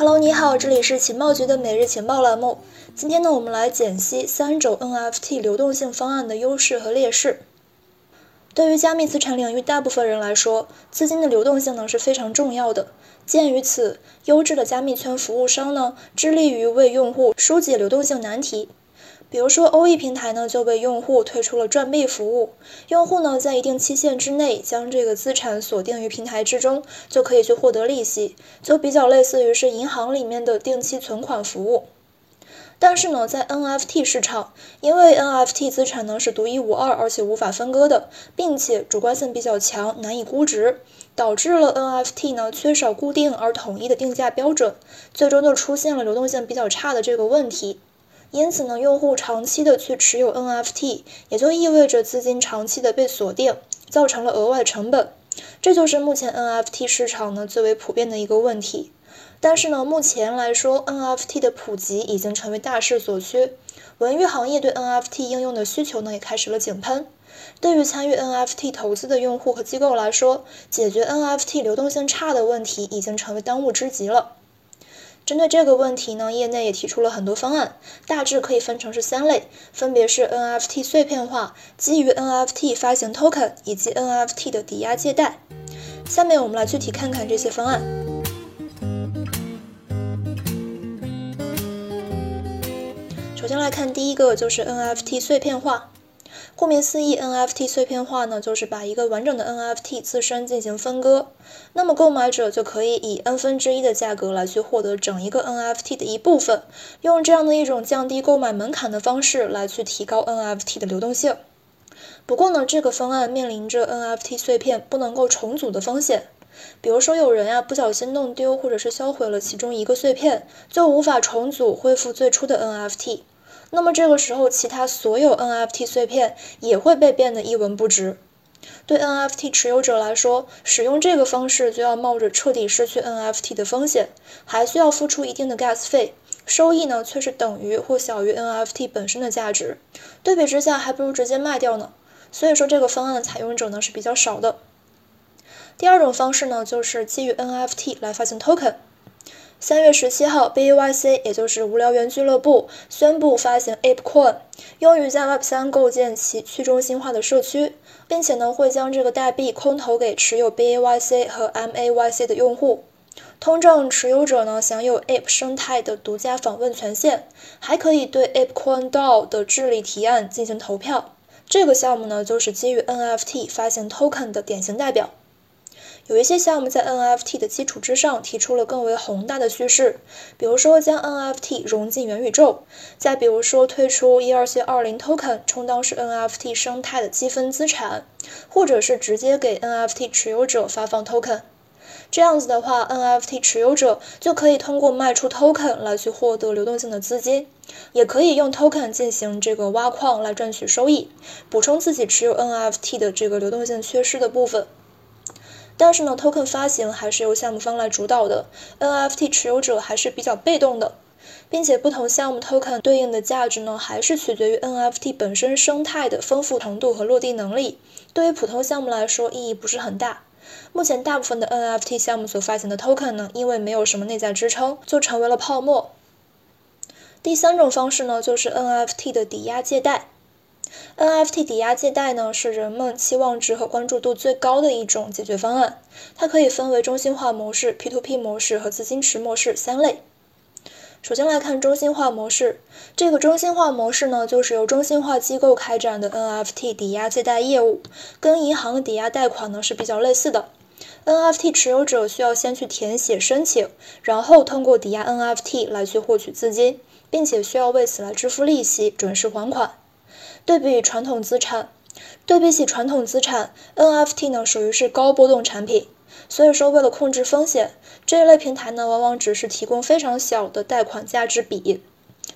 Hello，你好，这里是情报局的每日情报栏目。今天呢，我们来解析三种 NFT 流动性方案的优势和劣势。对于加密资产领域大部分人来说，资金的流动性呢是非常重要的。鉴于此，优质的加密圈服务商呢，致力于为用户疏解流动性难题。比如说，O E 平台呢就为用户推出了赚币服务，用户呢在一定期限之内将这个资产锁定于平台之中，就可以去获得利息，就比较类似于是银行里面的定期存款服务。但是呢，在 N F T 市场，因为 N F T 资产呢是独一无二，而且无法分割的，并且主观性比较强，难以估值，导致了 N F T 呢缺少固定而统一的定价标准，最终就出现了流动性比较差的这个问题。因此呢，用户长期的去持有 NFT，也就意味着资金长期的被锁定，造成了额外成本。这就是目前 NFT 市场呢最为普遍的一个问题。但是呢，目前来说，NFT 的普及已经成为大势所趋，文娱行业对 NFT 应用的需求呢也开始了井喷。对于参与 NFT 投资的用户和机构来说，解决 NFT 流动性差的问题已经成为当务之急了。针对这个问题呢，业内也提出了很多方案，大致可以分成是三类，分别是 NFT 碎片化、基于 NFT 发行 token 以及 NFT 的抵押借贷。下面我们来具体看看这些方案。首先来看第一个，就是 NFT 碎片化。顾名思义，NFT 碎片化呢，就是把一个完整的 NFT 自身进行分割，那么购买者就可以以 n 分之一的价格来去获得整一个 NFT 的一部分，用这样的一种降低购买门槛的方式来去提高 NFT 的流动性。不过呢，这个方案面临着 NFT 碎片不能够重组的风险，比如说有人呀不小心弄丢或者是销毁了其中一个碎片，就无法重组恢复最初的 NFT。那么这个时候，其他所有 NFT 碎片也会被变得一文不值。对 NFT 持有者来说，使用这个方式就要冒着彻底失去 NFT 的风险，还需要付出一定的 gas 费，收益呢却是等于或小于 NFT 本身的价值。对比之下，还不如直接卖掉呢。所以说，这个方案采用者呢是比较少的。第二种方式呢，就是基于 NFT 来发行 token。三月十七号，BAYC 也就是无聊猿俱乐部宣布发行 ApeCoin，用于在 Web 三构建其去中心化的社区，并且呢会将这个代币空投给持有 BAYC 和 MAYC 的用户。通证持有者呢享有 Ape 生态的独家访问权限，还可以对 ApeCoin DAO 的治理提案进行投票。这个项目呢就是基于 NFT 发行 Token 的典型代表。有一些项目在 NFT 的基础之上提出了更为宏大的叙事，比如说将 NFT 融进元宇宙，再比如说推出 ERC20 token 充当是 NFT 生态的积分资产，或者是直接给 NFT 持有者发放 token。这样子的话，NFT 持有者就可以通过卖出 token 来去获得流动性的资金，也可以用 token 进行这个挖矿来赚取收益，补充自己持有 NFT 的这个流动性缺失的部分。但是呢，token 发行还是由项目方来主导的，NFT 持有者还是比较被动的，并且不同项目 token 对应的价值呢，还是取决于 NFT 本身生态的丰富程度和落地能力。对于普通项目来说，意义不是很大。目前大部分的 NFT 项目所发行的 token 呢，因为没有什么内在支撑，就成为了泡沫。第三种方式呢，就是 NFT 的抵押借贷。NFT 抵押借贷呢，是人们期望值和关注度最高的一种解决方案。它可以分为中心化模式、P2P 模式和资金池模式三类。首先来看中心化模式，这个中心化模式呢，就是由中心化机构开展的 NFT 抵押借贷业务，跟银行抵押贷款呢是比较类似的。NFT 持有者需要先去填写申请，然后通过抵押 NFT 来去获取资金，并且需要为此来支付利息，准时还款。对比传统资产，对比起传统资产，NFT 呢属于是高波动产品，所以说为了控制风险，这一类平台呢往往只是提供非常小的贷款价值比。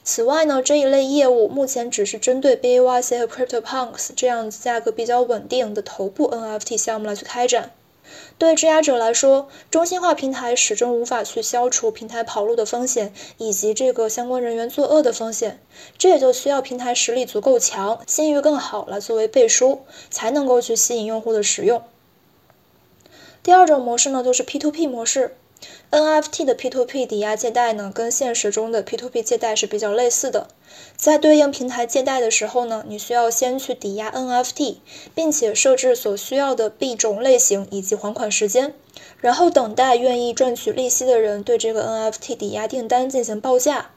此外呢，这一类业务目前只是针对 BAYC 和 CryptoPunks 这样子价格比较稳定的头部 NFT 项目来去开展。对质押者来说，中心化平台始终无法去消除平台跑路的风险，以及这个相关人员作恶的风险。这也就需要平台实力足够强，信誉更好来作为背书，才能够去吸引用户的使用。第二种模式呢，就是 P2P 模式。NFT 的 P2P 抵押借贷呢，跟现实中的 P2P 借贷是比较类似的。在对应平台借贷的时候呢，你需要先去抵押 NFT，并且设置所需要的币种类型以及还款时间，然后等待愿意赚取利息的人对这个 NFT 抵押订单进行报价。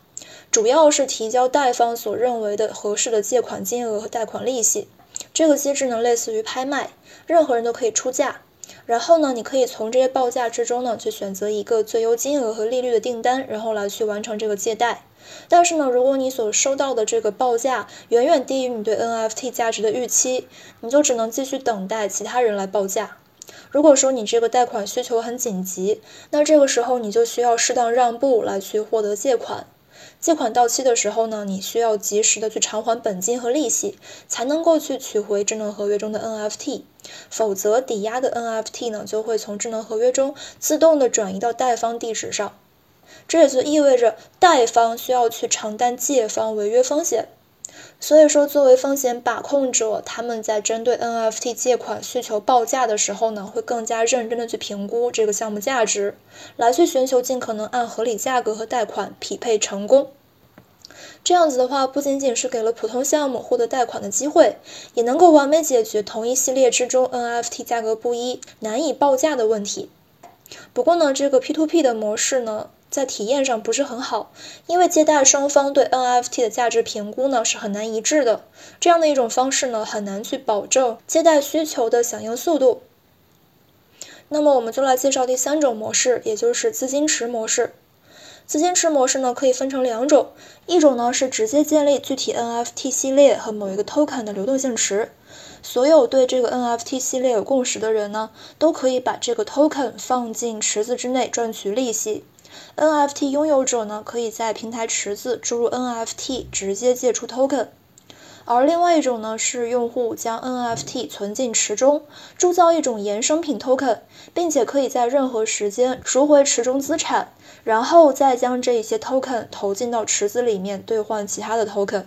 主要是提交贷方所认为的合适的借款金额和贷款利息。这个机制呢，类似于拍卖，任何人都可以出价。然后呢，你可以从这些报价之中呢，去选择一个最优金额和利率的订单，然后来去完成这个借贷。但是呢，如果你所收到的这个报价远远低于你对 NFT 价值的预期，你就只能继续等待其他人来报价。如果说你这个贷款需求很紧急，那这个时候你就需要适当让步来去获得借款。借款到期的时候呢，你需要及时的去偿还本金和利息，才能够去取回智能合约中的 NFT，否则抵押的 NFT 呢就会从智能合约中自动的转移到贷方地址上，这也就意味着贷方需要去承担借方违约风险。所以说，作为风险把控者，他们在针对 NFT 借款需求报价的时候呢，会更加认真的去评估这个项目价值，来去寻求尽可能按合理价格和贷款匹配成功。这样子的话，不仅仅是给了普通项目获得贷款的机会，也能够完美解决同一系列之中 NFT 价格不一、难以报价的问题。不过呢，这个 P2P 的模式呢。在体验上不是很好，因为借贷双方对 NFT 的价值评估呢是很难一致的，这样的一种方式呢很难去保证借贷需求的响应速度。那么我们就来介绍第三种模式，也就是资金池模式。资金池模式呢可以分成两种，一种呢是直接建立具体 NFT 系列和某一个 token 的流动性池，所有对这个 NFT 系列有共识的人呢都可以把这个 token 放进池子之内赚取利息。NFT 拥有者呢，可以在平台池子注入 NFT，直接借出 token。而另外一种呢，是用户将 NFT 存进池中，铸造一种衍生品 token，并且可以在任何时间赎回池中资产，然后再将这一些 token 投进到池子里面兑换其他的 token。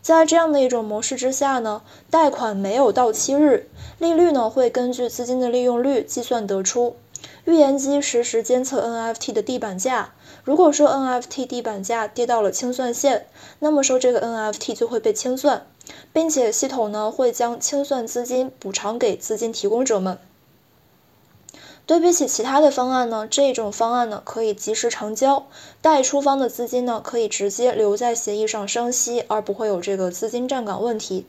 在这样的一种模式之下呢，贷款没有到期日，利率呢会根据资金的利用率计算得出。预言机实时监测 NFT 的地板价，如果说 NFT 地板价跌到了清算线，那么说这个 NFT 就会被清算，并且系统呢会将清算资金补偿给资金提供者们。对比起其他的方案呢，这种方案呢可以及时成交，贷出方的资金呢可以直接留在协议上生息，而不会有这个资金站岗问题，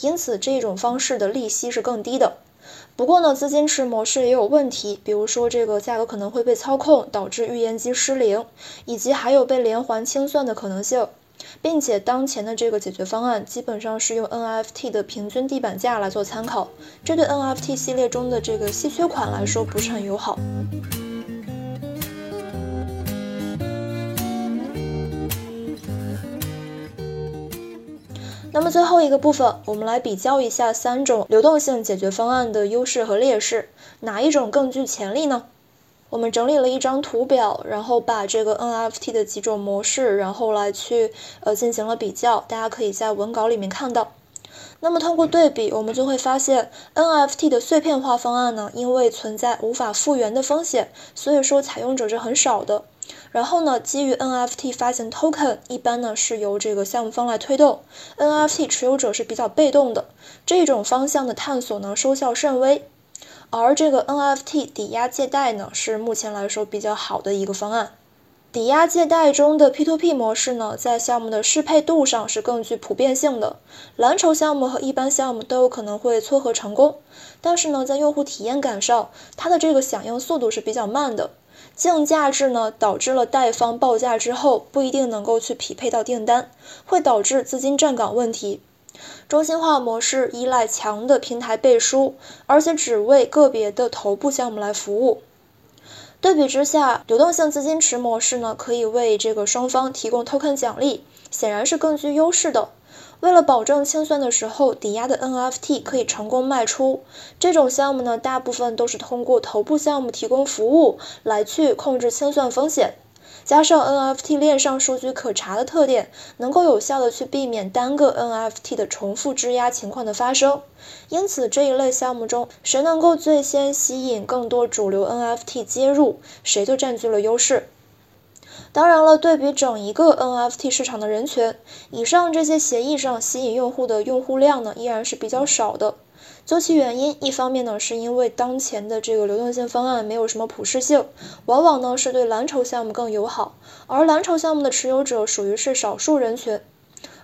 因此这种方式的利息是更低的。不过呢，资金池模式也有问题，比如说这个价格可能会被操控，导致预言机失灵，以及还有被连环清算的可能性，并且当前的这个解决方案基本上是用 NFT 的平均地板价来做参考，这对 NFT 系列中的这个稀缺款来说不是很友好。那么最后一个部分，我们来比较一下三种流动性解决方案的优势和劣势，哪一种更具潜力呢？我们整理了一张图表，然后把这个 NFT 的几种模式，然后来去呃进行了比较，大家可以在文稿里面看到。那么通过对比，我们就会发现 NFT 的碎片化方案呢，因为存在无法复原的风险，所以说采用者是很少的。然后呢，基于 NFT 发行 token，一般呢是由这个项目方来推动，NFT 持有者是比较被动的。这种方向的探索呢，收效甚微。而这个 NFT 抵押借贷呢，是目前来说比较好的一个方案。抵押借贷中的 P2P 模式呢，在项目的适配度上是更具普遍性的，蓝筹项目和一般项目都有可能会撮合成功。但是呢，在用户体验感上，它的这个响应速度是比较慢的。竞价制呢，导致了贷方报价之后不一定能够去匹配到订单，会导致资金站岗问题。中心化模式依赖强的平台背书，而且只为个别的头部项目来服务。对比之下，流动性资金池模式呢，可以为这个双方提供 token 奖励，显然是更具优势的。为了保证清算的时候抵押的 NFT 可以成功卖出，这种项目呢，大部分都是通过头部项目提供服务来去控制清算风险。加上 NFT 链上数据可查的特点，能够有效的去避免单个 NFT 的重复质押情况的发生。因此，这一类项目中，谁能够最先吸引更多主流 NFT 接入，谁就占据了优势。当然了，对比整一个 NFT 市场的人群，以上这些协议上吸引用户的用户量呢，依然是比较少的。究其原因，一方面呢，是因为当前的这个流动性方案没有什么普适性，往往呢是对蓝筹项目更友好，而蓝筹项目的持有者属于是少数人群。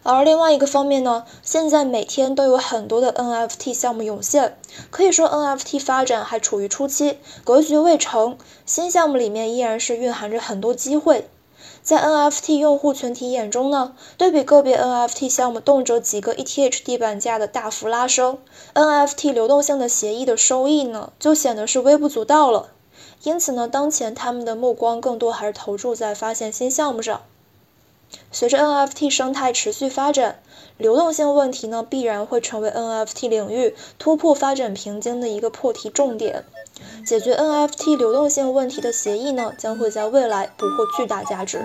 而另外一个方面呢，现在每天都有很多的 NFT 项目涌现，可以说 NFT 发展还处于初期，格局未成，新项目里面依然是蕴含着很多机会。在 NFT 用户群体眼中呢，对比个别 NFT 项目动辄几个 ETH 地板价的大幅拉升，NFT 流动性的协议的收益呢，就显得是微不足道了。因此呢，当前他们的目光更多还是投注在发现新项目上。随着 NFT 生态持续发展，流动性问题呢，必然会成为 NFT 领域突破发展瓶颈的一个破题重点。解决 NFT 流动性问题的协议呢，将会在未来捕获巨大价值。